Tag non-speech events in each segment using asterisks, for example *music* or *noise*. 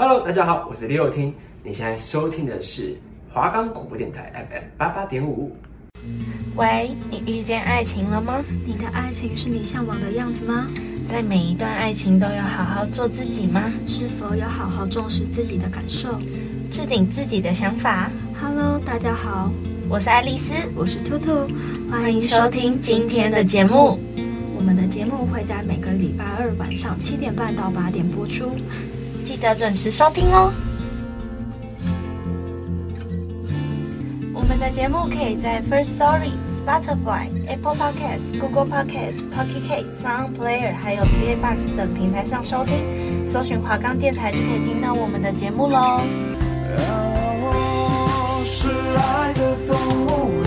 Hello，大家好，我是李友听。你现在收听的是华冈广播电台 FM 八八点五。喂，你遇见爱情了吗？你的爱情是你向往的样子吗？在每一段爱情都要好好做自己吗？是否有好好重视自己的感受，置顶自己的想法？Hello，大家好，我是爱丽丝，我是兔兔，欢迎收听今天的节目。我们的节目会在每个礼拜二晚上七点半到八点播出。记得准时收听哦！我们的节目可以在 First Story、Spotify、Apple Podcasts、Google Podcasts、Pocket Casts、Sound Player 还有 KKBOX 等平台上收听，搜寻华冈电台就可以听到我们的节目喽。真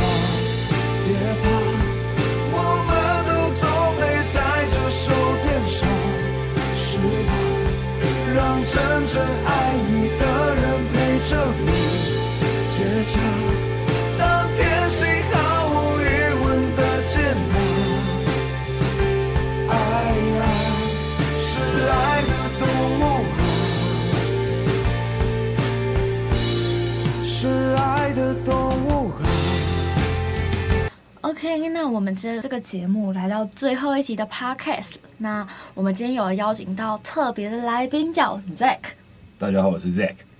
OK，那我们这这个节目来到最后一集的 Podcast。那我们今天有邀请到特别的来宾，叫 Zack。大家好，我是 Zack。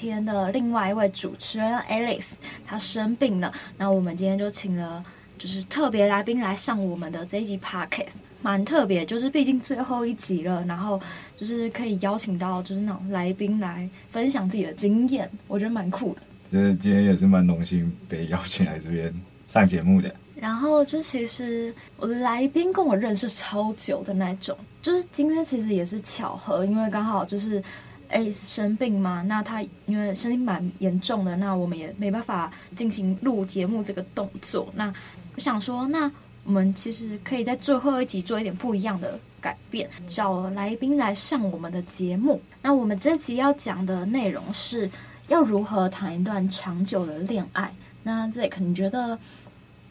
今天的另外一位主持人 Alice，她生病了。那我们今天就请了就是特别来宾来上我们的这一集 Podcast，蛮特别，就是毕竟最后一集了，然后就是可以邀请到就是那种来宾来分享自己的经验，我觉得蛮酷的。就是今天也是蛮荣幸被邀请来这边上节目的。然后就其实我的来宾跟我认识超久的那种，就是今天其实也是巧合，因为刚好就是哎生病嘛，那他因为生病蛮严重的，那我们也没办法进行录节目这个动作。那我想说，那我们其实可以在最后一集做一点不一样的改变，找来宾来上我们的节目。那我们这集要讲的内容是要如何谈一段长久的恋爱。那这可能觉得。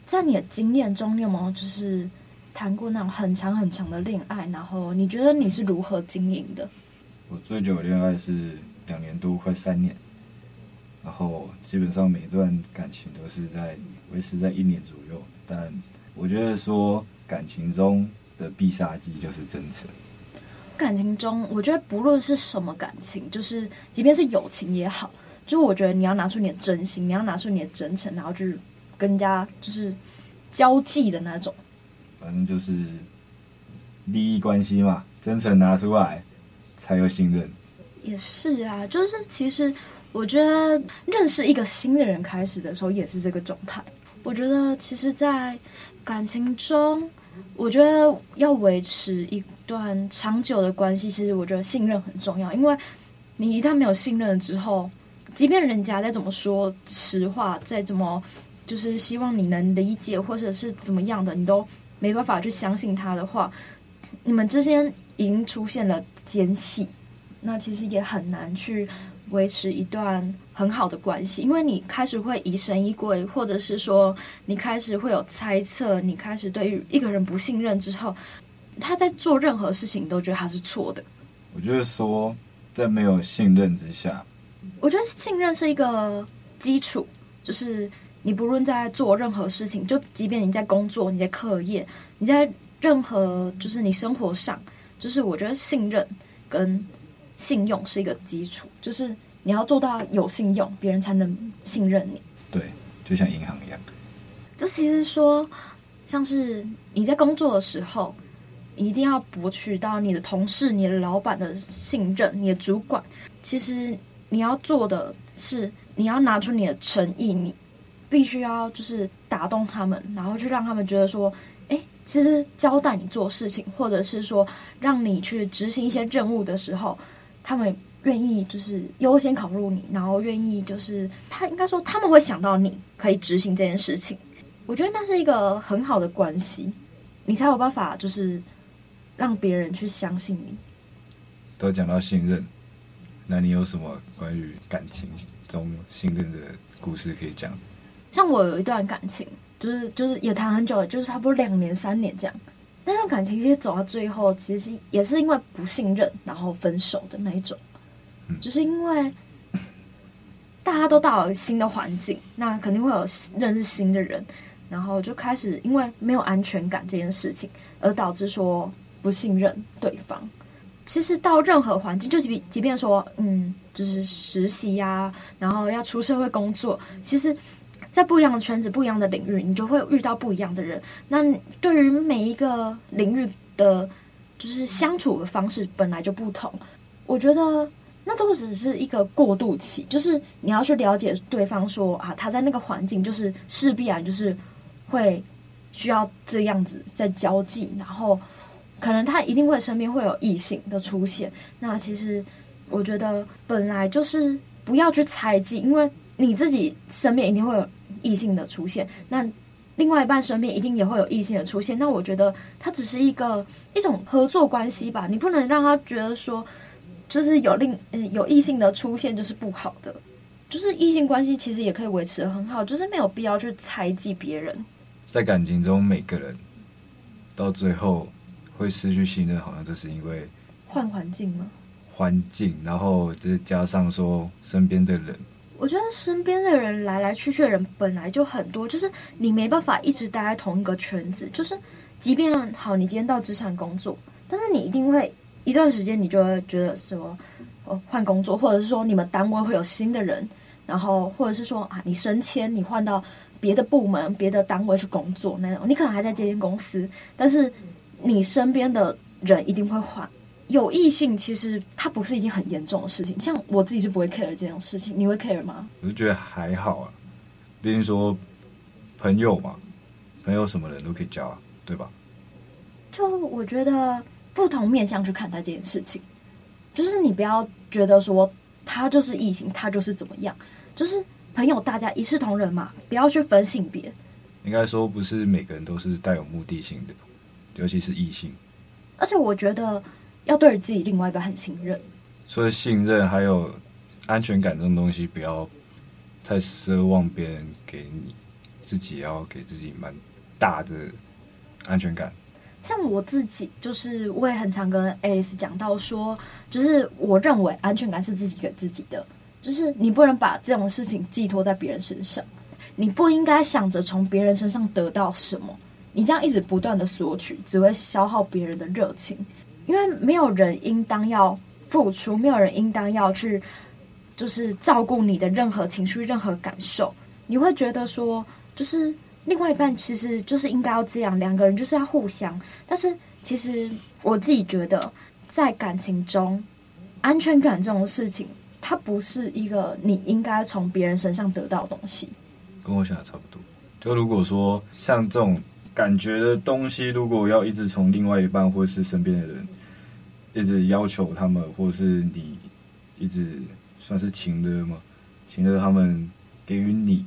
在你的经验中，你有没有就是谈过那种很长很长的恋爱？然后你觉得你是如何经营的？我最久的恋爱是两年多，快三年。然后基本上每段感情都是在维持在一年左右。但我觉得说感情中的必杀技就是真诚。感情中，我觉得不论是什么感情，就是即便是友情也好，就我觉得你要拿出你的真心，你要拿出你的真诚，然后去。跟人家就是交际的那种，反正就是利益关系嘛，真诚拿出来才有信任。也是啊，就是其实我觉得认识一个新的人开始的时候也是这个状态。我觉得其实，在感情中，我觉得要维持一段长久的关系，其实我觉得信任很重要。因为你一旦没有信任了之后，即便人家再怎么说实话，再怎么。就是希望你能理解，或者是怎么样的，你都没办法去相信他的话，你们之间已经出现了间隙，那其实也很难去维持一段很好的关系，因为你开始会疑神疑鬼，或者是说你开始会有猜测，你开始对于一个人不信任之后，他在做任何事情你都觉得他是错的。我觉得说在没有信任之下，我觉得信任是一个基础，就是。你不论在做任何事情，就即便你在工作、你在课业、你在任何就是你生活上，就是我觉得信任跟信用是一个基础，就是你要做到有信用，别人才能信任你。对，就像银行一样。就其实说，像是你在工作的时候，一定要博取到你的同事、你的老板的信任，你的主管。其实你要做的是，你要拿出你的诚意，你。必须要就是打动他们，然后去让他们觉得说，哎，其实交代你做事情，或者是说让你去执行一些任务的时候，他们愿意就是优先考虑你，然后愿意就是他应该说他们会想到你可以执行这件事情。我觉得那是一个很好的关系，你才有办法就是让别人去相信你。都讲到信任，那你有什么关于感情中信任的故事可以讲？像我有一段感情，就是就是也谈很久了，就是差不多两年三年这样。那段感情其实走到最后，其实也是因为不信任，然后分手的那一种。嗯，就是因为大家都到了新的环境，那肯定会有认识新的人，然后就开始因为没有安全感这件事情，而导致说不信任对方。其实到任何环境，就即便即便说，嗯，就是实习呀、啊，然后要出社会工作，其实，在不一样的圈子、不一样的领域，你就会遇到不一样的人。那对于每一个领域的，就是相处的方式本来就不同。我觉得那都只是一个过渡期，就是你要去了解对方说，说啊，他在那个环境就是势必然就是会需要这样子在交际，然后。可能他一定会身边会有异性的出现，那其实我觉得本来就是不要去猜忌，因为你自己身边一定会有异性的出现，那另外一半身边一定也会有异性的出现。那我觉得它只是一个一种合作关系吧，你不能让他觉得说就是有另嗯有异性的出现就是不好的，就是异性关系其实也可以维持的很好，就是没有必要去猜忌别人。在感情中，每个人到最后。会失去信任，好像就是因为换环境吗？环境，然后再加上说身边的人。我觉得身边的人来来去去的人本来就很多，就是你没办法一直待在同一个圈子。就是即便好，你今天到职场工作，但是你一定会一段时间，你就会觉得说，哦，换工作，或者是说你们单位会有新的人，然后或者是说啊，你升迁，你换到别的部门、别的单位去工作那种，你可能还在这间公司，但是。你身边的人一定会换，有异性其实它不是一件很严重的事情。像我自己是不会 care 这种事情，你会 care 吗？我就觉得还好啊，毕竟说朋友嘛，朋友什么人都可以交啊，对吧？就我觉得不同面向去看待这件事情，就是你不要觉得说他就是异性，他就是怎么样，就是朋友大家一视同仁嘛，不要去分性别。应该说不是每个人都是带有目的性的。尤其是异性，而且我觉得要对自己另外一半很信任。所以信任还有安全感这种东西，不要太奢望别人给你，自己也要给自己蛮大的安全感。像我自己，就是我也很常跟 Alice 讲到说，就是我认为安全感是自己给自己的，就是你不能把这种事情寄托在别人身上，你不应该想着从别人身上得到什么。你这样一直不断的索取，只会消耗别人的热情，因为没有人应当要付出，没有人应当要去，就是照顾你的任何情绪、任何感受。你会觉得说，就是另外一半其实就是应该要这样，两个人就是要互相。但是其实我自己觉得，在感情中，安全感这种事情，它不是一个你应该从别人身上得到的东西。跟我想的差不多。就如果说像这种。感觉的东西，如果要一直从另外一半或是身边的人一直要求他们，或是你一直算是情勒吗？情勒他们给予你，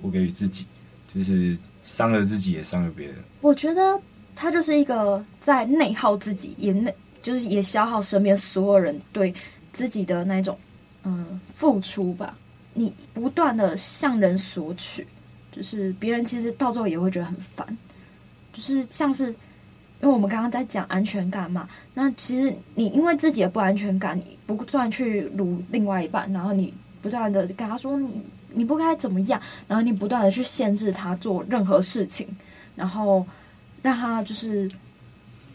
我给予自己，就是伤了自己也伤了别人。我觉得他就是一个在内耗自己，也内就是也消耗身边所有人对自己的那种嗯付出吧。你不断的向人索取，就是别人其实到最后也会觉得很烦。就是像是，因为我们刚刚在讲安全感嘛，那其实你因为自己的不安全感，你不断去撸另外一半，然后你不断的跟他说你你不该怎么样，然后你不断的去限制他做任何事情，然后让他就是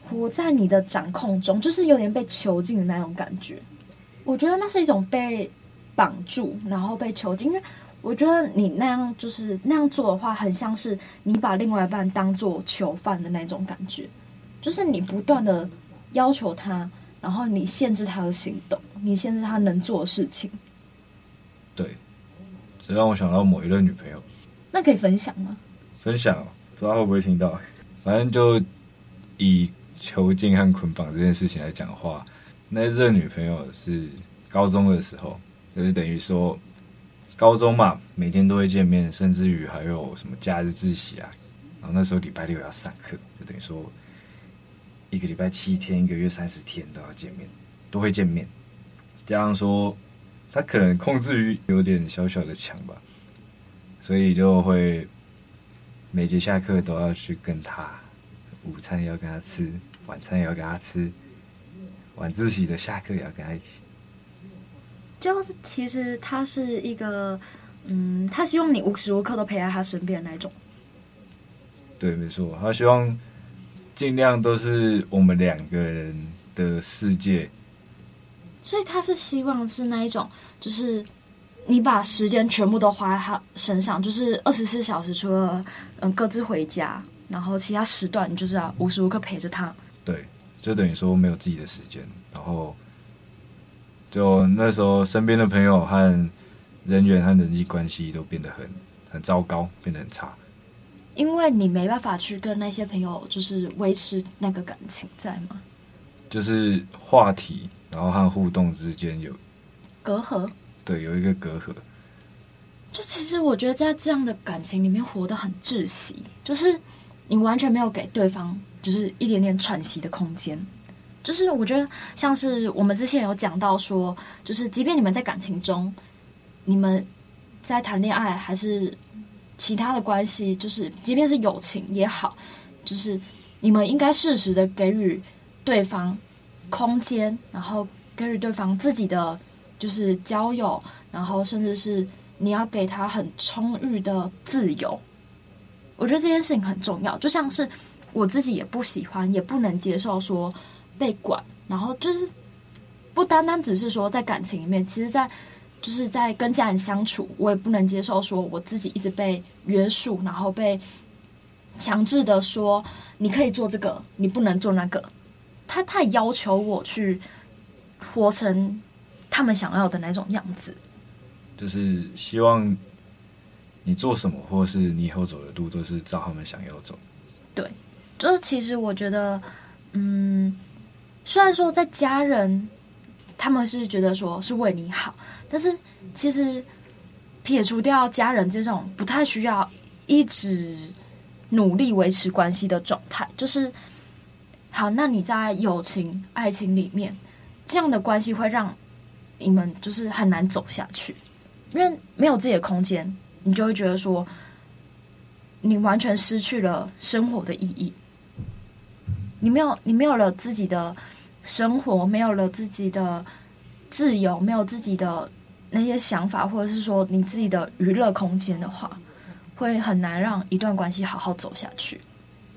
活在你的掌控中，就是有点被囚禁的那种感觉。我觉得那是一种被绑住，然后被囚禁，因为。我觉得你那样就是那样做的话，很像是你把另外一半当做囚犯的那种感觉，就是你不断的要求他，然后你限制他的行动，你限制他能做的事情。对，这让我想到某一任女朋友。那可以分享吗？分享，不知道会不会听到。反正就以囚禁和捆绑这件事情来讲的话，那任女朋友是高中的时候，就是等于说。高中嘛，每天都会见面，甚至于还有什么假日自习啊。然后那时候礼拜六要上课，就等于说一个礼拜七天，一个月三十天都要见面，都会见面。加上说他可能控制欲有点小小的强吧，所以就会每节下课都要去跟他，午餐也要跟他吃，晚餐也要跟他吃，晚自习的下课也要跟他一起。就是其实他是一个，嗯，他希望你无时无刻都陪在他身边的那种。对，没错，他希望尽量都是我们两个人的世界。所以他是希望是那一种，就是你把时间全部都花在他身上，就是二十四小时，除了嗯各自回家，然后其他时段你就是要无时无刻陪着他。对，就等于说没有自己的时间，然后就那时候身边的朋友和人员和人际关系都变得很很糟糕，变得很差。因为你没办法去跟那些朋友就是维持那个感情在吗？就是话题。然后和互动之间有隔阂，对，有一个隔阂。就其实我觉得在这样的感情里面活得很窒息，就是你完全没有给对方就是一点点喘息的空间。就是我觉得像是我们之前有讲到说，就是即便你们在感情中，你们在谈恋爱还是其他的关系，就是即便是友情也好，就是你们应该适时的给予对方。空间，然后给予对方自己的就是交友，然后甚至是你要给他很充裕的自由。我觉得这件事情很重要，就像是我自己也不喜欢，也不能接受说被管，然后就是不单单只是说在感情里面，其实在就是在跟家人相处，我也不能接受说我自己一直被约束，然后被强制的说你可以做这个，你不能做那个。他太要求我去活成他们想要的那种样子，就是希望你做什么，或是你以后走的路，都是照他们想要走。对，就是其实我觉得，嗯，虽然说在家人他们是觉得说是为你好，但是其实撇除掉家人这种不太需要一直努力维持关系的状态，就是。好，那你在友情、爱情里面，这样的关系会让你们就是很难走下去，因为没有自己的空间，你就会觉得说，你完全失去了生活的意义。你没有，你没有了自己的生活，没有了自己的自由，没有自己的那些想法，或者是说你自己的娱乐空间的话，会很难让一段关系好好走下去。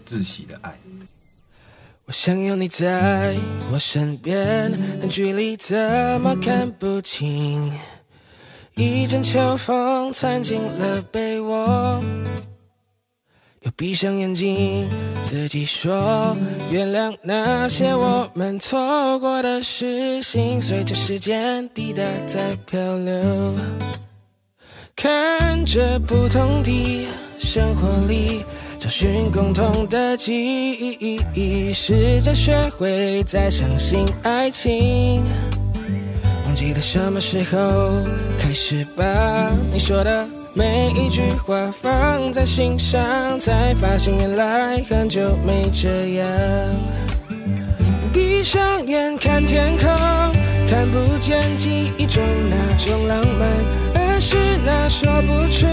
窒息的爱。我想有你在我身边，但距离怎么看不清。一阵秋风窜进了被窝，又闭上眼睛，自己说原谅那些我们错过的事，情随着时间滴答在漂流，看着不同的生活里。找寻共同的记忆，试着学会再相信爱情。忘记了什么时候开始把你说的每一句话放在心上，才发现原来很久没这样。闭上眼看天空，看不见记忆中那种浪漫，而是那说不出。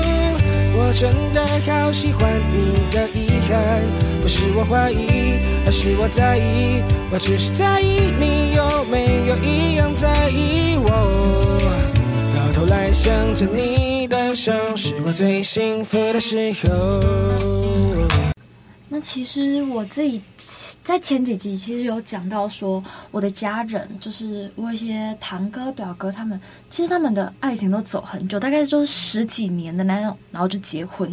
我真的好喜欢你的遗憾，不是我怀疑，而是我在意。我只是在意你有没有一样在意我。到头来想着你的手，是我最幸福的时候。那其实我自己在前几集其实有讲到说，我的家人就是我一些堂哥表哥他们，其实他们的爱情都走很久，大概就是十几年的那种，然后就结婚，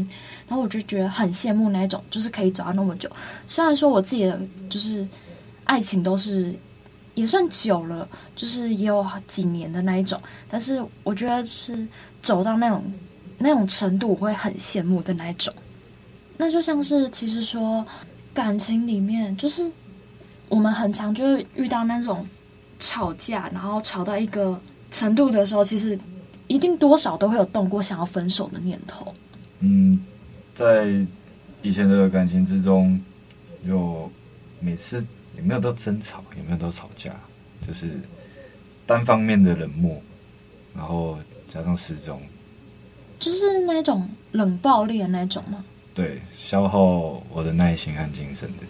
然后我就觉得很羡慕那一种，就是可以走到那么久。虽然说我自己的就是爱情都是也算久了，就是也有几年的那一种，但是我觉得是走到那种那种程度，我会很羡慕的那一种。那就像是，其实说感情里面，就是我们很常就会遇到那种吵架，然后吵到一个程度的时候，其实一定多少都会有动过想要分手的念头。嗯，在以前的感情之中，有每次有没有都争吵，有没有都吵架，就是单方面的冷漠，然后加上失踪，就是那种冷暴力的那种吗？对，消耗我的耐心和精神的，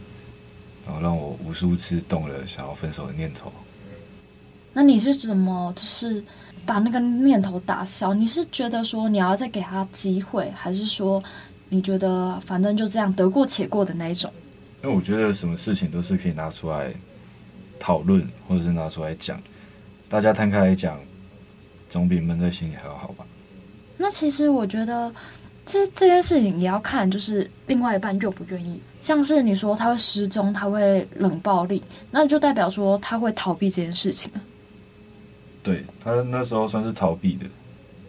然后让我无数次动了想要分手的念头。那你是怎么就是把那个念头打消？你是觉得说你要再给他机会，还是说你觉得反正就这样得过且过的那一种？因为我觉得什么事情都是可以拿出来讨论，或者是拿出来讲，大家摊开来讲，总比闷在心里还要好吧？那其实我觉得。这这件事情也要看，就是另外一半愿不愿意。像是你说他会失踪，他会冷暴力，那就代表说他会逃避这件事情。对，他那时候算是逃避的，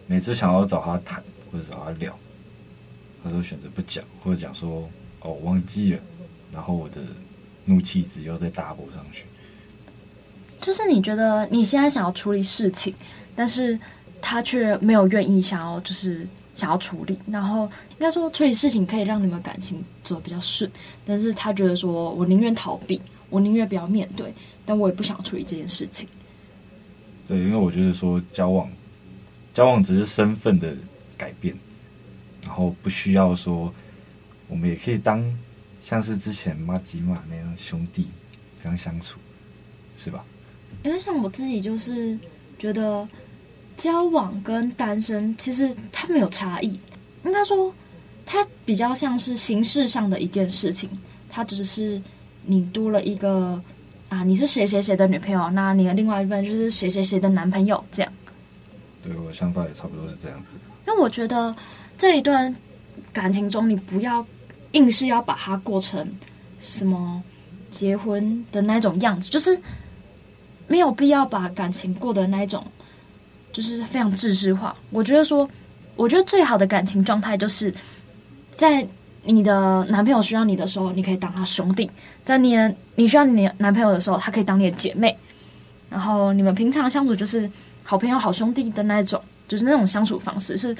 每次想要找他谈或者找他聊，他都选择不讲，或者讲说哦忘记了，然后我的怒气值又再 double 上去。就是你觉得你现在想要处理事情，但是他却没有愿意想要，就是。想要处理，然后应该说处理事情可以让你们感情走得比较顺，但是他觉得说我宁愿逃避，我宁愿不要面对，但我也不想处理这件事情。对，因为我觉得说交往，交往只是身份的改变，然后不需要说我们也可以当像是之前马吉马那样兄弟这样相处，是吧？因为像我自己就是觉得。交往跟单身其实它没有差异，应该说它比较像是形式上的一件事情，它只是你多了一个啊，你是谁谁谁的女朋友，那你的另外一半就是谁谁谁的男朋友这样。对，我的想法也差不多是这样子。那我觉得这一段感情中，你不要硬是要把它过成什么结婚的那种样子，就是没有必要把感情过的那种。就是非常自私化。我觉得说，我觉得最好的感情状态就是在你的男朋友需要你的时候，你可以当他兄弟；在你你需要你男朋友的时候，他可以当你的姐妹。然后你们平常相处就是好朋友、好兄弟的那种，就是那种相处方式是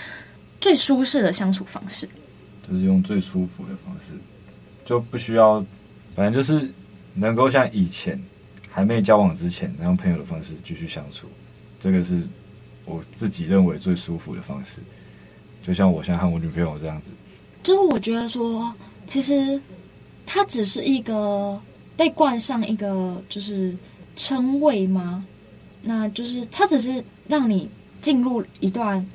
最舒适的相处方式。就是用最舒服的方式，就不需要，反正就是能够像以前还没交往之前那样朋友的方式继续相处。这个是。我自己认为最舒服的方式，就像我现在和我女朋友这样子。就是我觉得说，其实它只是一个被冠上一个就是称谓吗？那就是它只是让你进入一段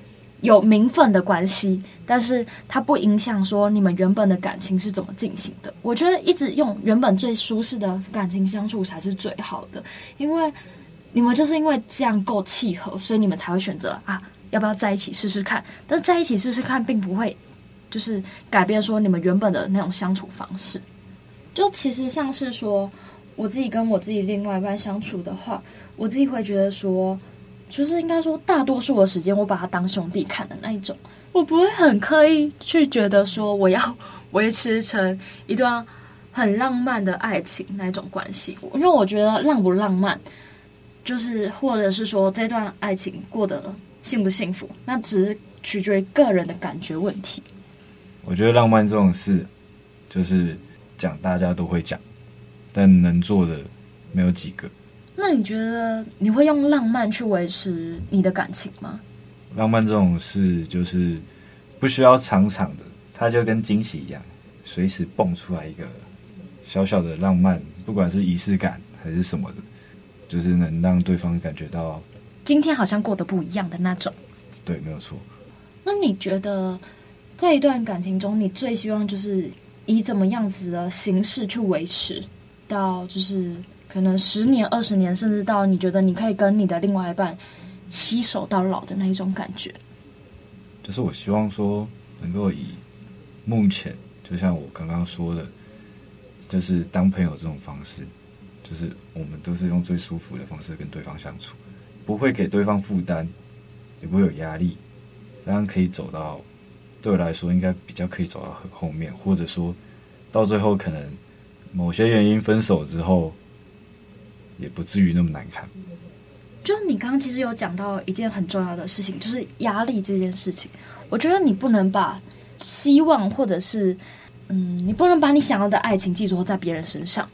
有名分的关系，但是它不影响说你们原本的感情是怎么进行的。我觉得一直用原本最舒适的感情相处才是最好的，因为。你们就是因为这样够契合，所以你们才会选择啊，要不要在一起试试看？但是在一起试试看，并不会就是改变说你们原本的那种相处方式。就其实像是说，我自己跟我自己另外一半相处的话，我自己会觉得说，就是应该说大多数的时间，我把他当兄弟看的那一种，我不会很刻意去觉得说我要 *laughs* 维持成一段很浪漫的爱情那一种关系，因为我觉得浪不浪漫。就是，或者是说这段爱情过得幸不幸福，那只是取决于个人的感觉问题。我觉得浪漫这种事，就是讲大家都会讲，但能做的没有几个。那你觉得你会用浪漫去维持你的感情吗？浪漫这种事就是不需要常常的，它就跟惊喜一样，随时蹦出来一个小小的浪漫，不管是仪式感还是什么的。就是能让对方感觉到今天好像过得不一样的那种。对，没有错。那你觉得在一段感情中，你最希望就是以怎么样子的形式去维持，到就是可能十年、二十年，甚至到你觉得你可以跟你的另外一半携手到老的那一种感觉？就是我希望说，能够以目前就像我刚刚说的，就是当朋友这种方式。就是我们都是用最舒服的方式跟对方相处，不会给对方负担，也不会有压力，这样可以走到对我来说应该比较可以走到很后面，或者说到最后可能某些原因分手之后，也不至于那么难看。就是你刚刚其实有讲到一件很重要的事情，就是压力这件事情。我觉得你不能把希望或者是嗯，你不能把你想要的爱情寄托在别人身上。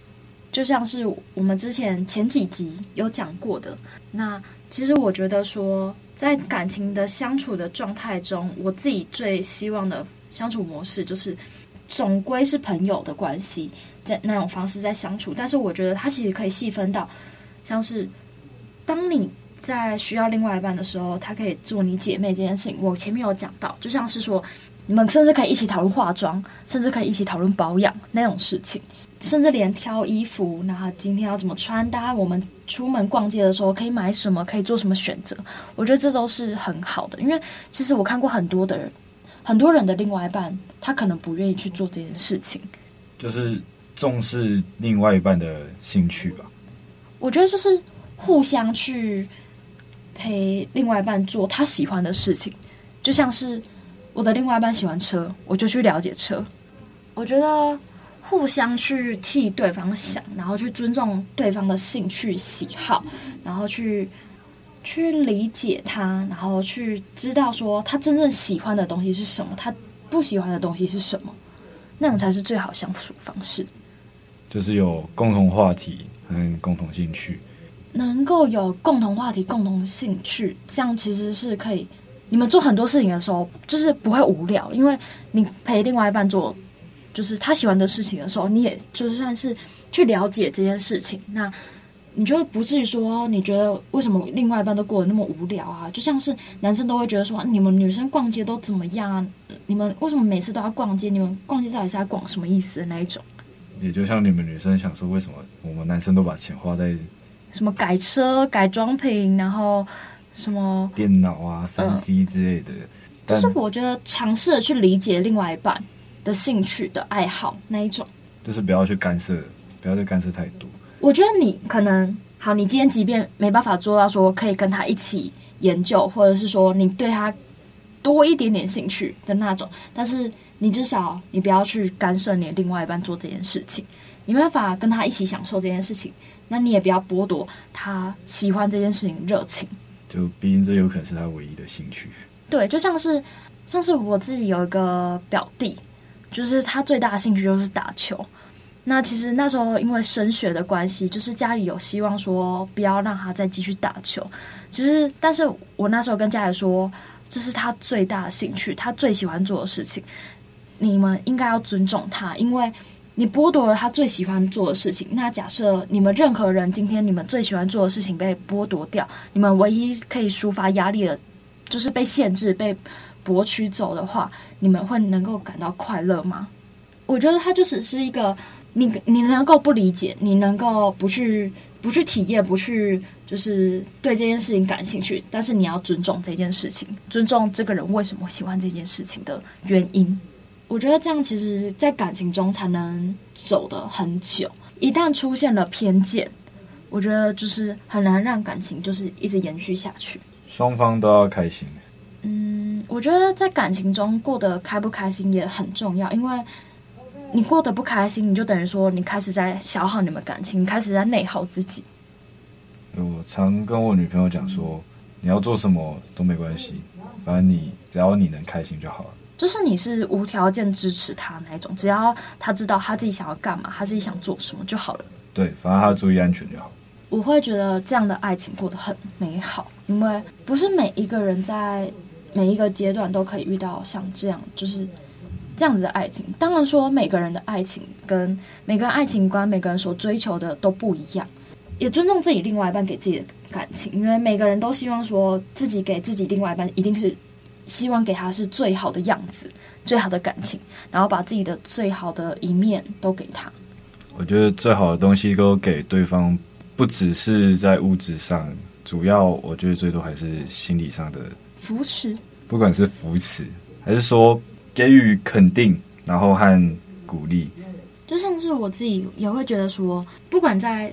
就像是我们之前前几集有讲过的，那其实我觉得说，在感情的相处的状态中，我自己最希望的相处模式就是，总归是朋友的关系，在那种方式在相处。但是我觉得它其实可以细分到，像是当你在需要另外一半的时候，他可以做你姐妹这件事情。我前面有讲到，就像是说，你们甚至可以一起讨论化妆，甚至可以一起讨论保养那种事情，甚至连挑衣服，那今天要怎么穿搭，我们出门逛街的时候可以买什么，可以做什么选择。我觉得这都是很好的，因为其实我看过很多的人，很多人的另外一半，他可能不愿意去做这件事情，就是重视另外一半的兴趣吧。我觉得就是互相去。陪另外一半做他喜欢的事情，就像是我的另外一半喜欢车，我就去了解车。我觉得互相去替对方想，然后去尊重对方的兴趣喜好，然后去去理解他，然后去知道说他真正喜欢的东西是什么，他不喜欢的东西是什么，那种才是最好相处方式。就是有共同话题和共同兴趣。能够有共同话题、共同兴趣，这样其实是可以。你们做很多事情的时候，就是不会无聊，因为你陪另外一半做，就是他喜欢的事情的时候，你也就算是去了解这件事情，那你就不至于说，你觉得为什么另外一半都过得那么无聊啊？就像是男生都会觉得说，你们女生逛街都怎么样啊？你们为什么每次都要逛街？你们逛街到底是在逛什么意思的那一种？也就像你们女生想说，为什么我们男生都把钱花在。什么改车、改装品，然后什么电脑啊、三 C 之类的，就是我觉得尝试的去理解另外一半的兴趣的爱好那一种，就是不要去干涉，不要去干涉太多。我觉得你可能好，你今天即便没办法做到说可以跟他一起研究，或者是说你对他多一点点兴趣的那种，但是你至少你不要去干涉你的另外一半做这件事情，你没办法跟他一起享受这件事情。那你也不要剥夺他喜欢这件事情热情，就毕竟这有可能是他唯一的兴趣。对，就像是像是我自己有一个表弟，就是他最大的兴趣就是打球。那其实那时候因为升学的关系，就是家里有希望说不要让他再继续打球。其实，但是我那时候跟家里说，这是他最大的兴趣，他最喜欢做的事情，你们应该要尊重他，因为。你剥夺了他最喜欢做的事情。那假设你们任何人今天你们最喜欢做的事情被剥夺掉，你们唯一可以抒发压力的，就是被限制、被博取走的话，你们会能够感到快乐吗？我觉得他就只是一个你，你能够不理解，你能够不去不去体验，不去就是对这件事情感兴趣，但是你要尊重这件事情，尊重这个人为什么喜欢这件事情的原因。我觉得这样其实，在感情中才能走得很久。一旦出现了偏见，我觉得就是很难让感情就是一直延续下去。双方都要开心。嗯，我觉得在感情中过得开不开心也很重要，因为你过得不开心，你就等于说你开始在消耗你们感情，你开始在内耗自己。我常跟我女朋友讲说，你要做什么都没关系，反正你只要你能开心就好了。就是你是无条件支持他那一种，只要他知道他自己想要干嘛，他自己想做什么就好了。对，反正他注意安全就好。我会觉得这样的爱情过得很美好，因为不是每一个人在每一个阶段都可以遇到像这样，就是这样子的爱情。当然说每个人的爱情跟每个人爱情观，每个人所追求的都不一样，也尊重自己另外一半给自己的感情，因为每个人都希望说自己给自己另外一半一定是。希望给他是最好的样子，最好的感情，然后把自己的最好的一面都给他。我觉得最好的东西都给对方，不只是在物质上，主要我觉得最多还是心理上的扶持。不管是扶持，还是说给予肯定，然后和鼓励。就像是我自己也会觉得说，不管在。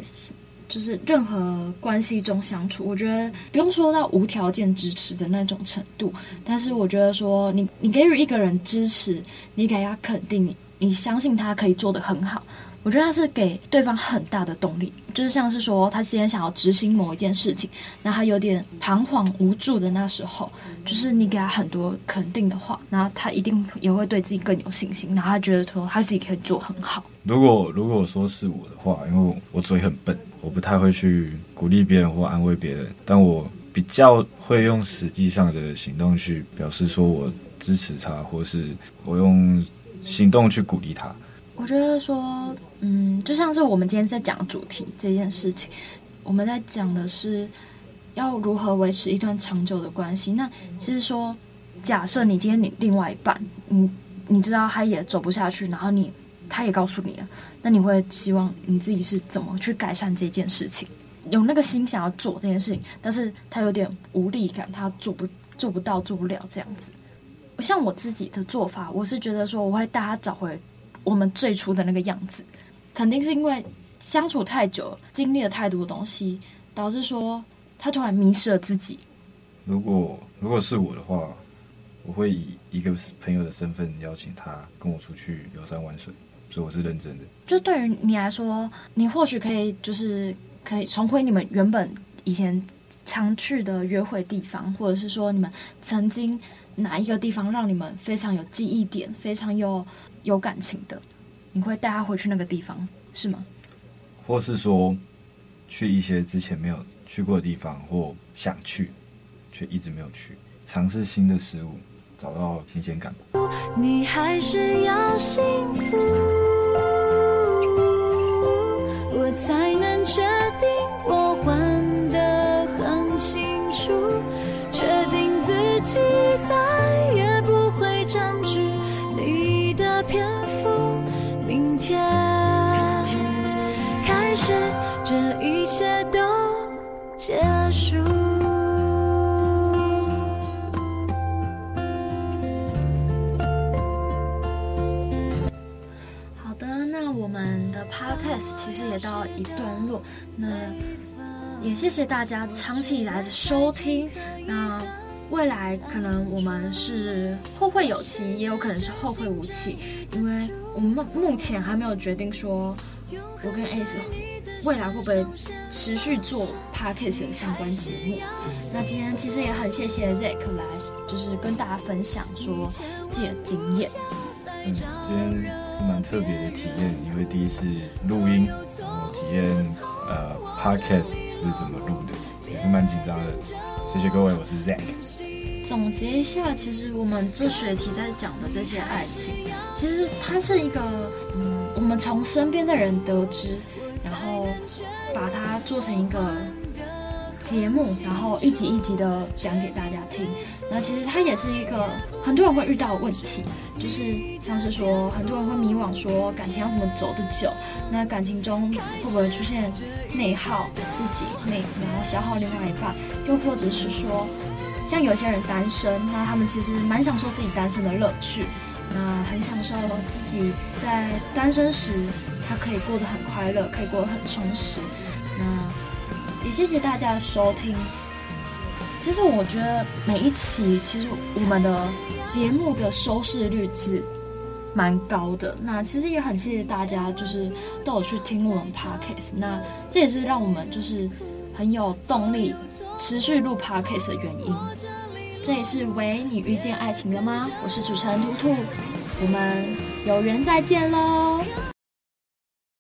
就是任何关系中相处，我觉得不用说到无条件支持的那种程度，但是我觉得说你你给予一个人支持，你给他肯定，你你相信他可以做得很好，我觉得他是给对方很大的动力。就是像是说他今天想要执行某一件事情，那他有点彷徨无助的那时候，就是你给他很多肯定的话，那他一定也会对自己更有信心，然后他觉得说他自己可以做很好。如果如果说是我的话，因为我嘴很笨。我不太会去鼓励别人或安慰别人，但我比较会用实际上的行动去表示说我支持他，或是我用行动去鼓励他。我觉得说，嗯，就像是我们今天在讲主题这件事情，我们在讲的是要如何维持一段长久的关系？那其实说，假设你今天你另外一半，你你知道他也走不下去，然后你他也告诉你了，那你会希望你自己是怎么去改善这件事情？有那个心想要做这件事情，但是他有点无力感，他做不做不到，做不了这样子。像我自己的做法，我是觉得说，我会带他找回我们最初的那个样子，肯定是因为相处太久，经历了太多的东西，导致说他突然迷失了自己。如果如果是我的话，我会以一个朋友的身份邀请他跟我出去游山玩水，所以我是认真的。就对于你来说，你或许可以就是可以重回你们原本以前常去的约会地方，或者是说你们曾经。哪一个地方让你们非常有记忆点、非常有有感情的？你会带他回去那个地方，是吗？或是说，去一些之前没有去过的地方，或想去却一直没有去，尝试新的事物，找到新鲜感。你还是要幸福，我才能确的，那我们的 podcast 其实也到一段落，那也谢谢大家长期以来的收听。那未来可能我们是后会有期，也有可能是后会无期，因为我们目前还没有决定说，我跟 Ace。未来会不会持续做 Podcast 的相关节目？那今天其实也很谢谢 Zack 来，就是跟大家分享说自己的经验。嗯，今天是蛮特别的体验，因为第一次录音，然后体验呃 Podcast 是怎么录的，也是蛮紧张的。谢谢各位，我是 Zack。总结一下，其实我们这学期在讲的这些爱情，其实它是一个，嗯，我们从身边的人得知。然后把它做成一个节目，然后一集一集的讲给大家听。那其实它也是一个很多人会遇到的问题，就是像是说很多人会迷惘，说感情要怎么走得久？那感情中会不会出现内耗自己内，然后消耗另外一半？又或者是说，像有些人单身，那他们其实蛮享受自己单身的乐趣，那很享受自己在单身时。他可以过得很快乐，可以过得很充实。那也谢谢大家的收听。其实我觉得每一期，其实我们的节目的收视率其实蛮高的。那其实也很谢谢大家，就是都有去听我们 Podcast。那这也是让我们就是很有动力持续录 Podcast 的原因。这也是喂，你遇见爱情了吗？我是主持人兔兔，我们有缘再见喽。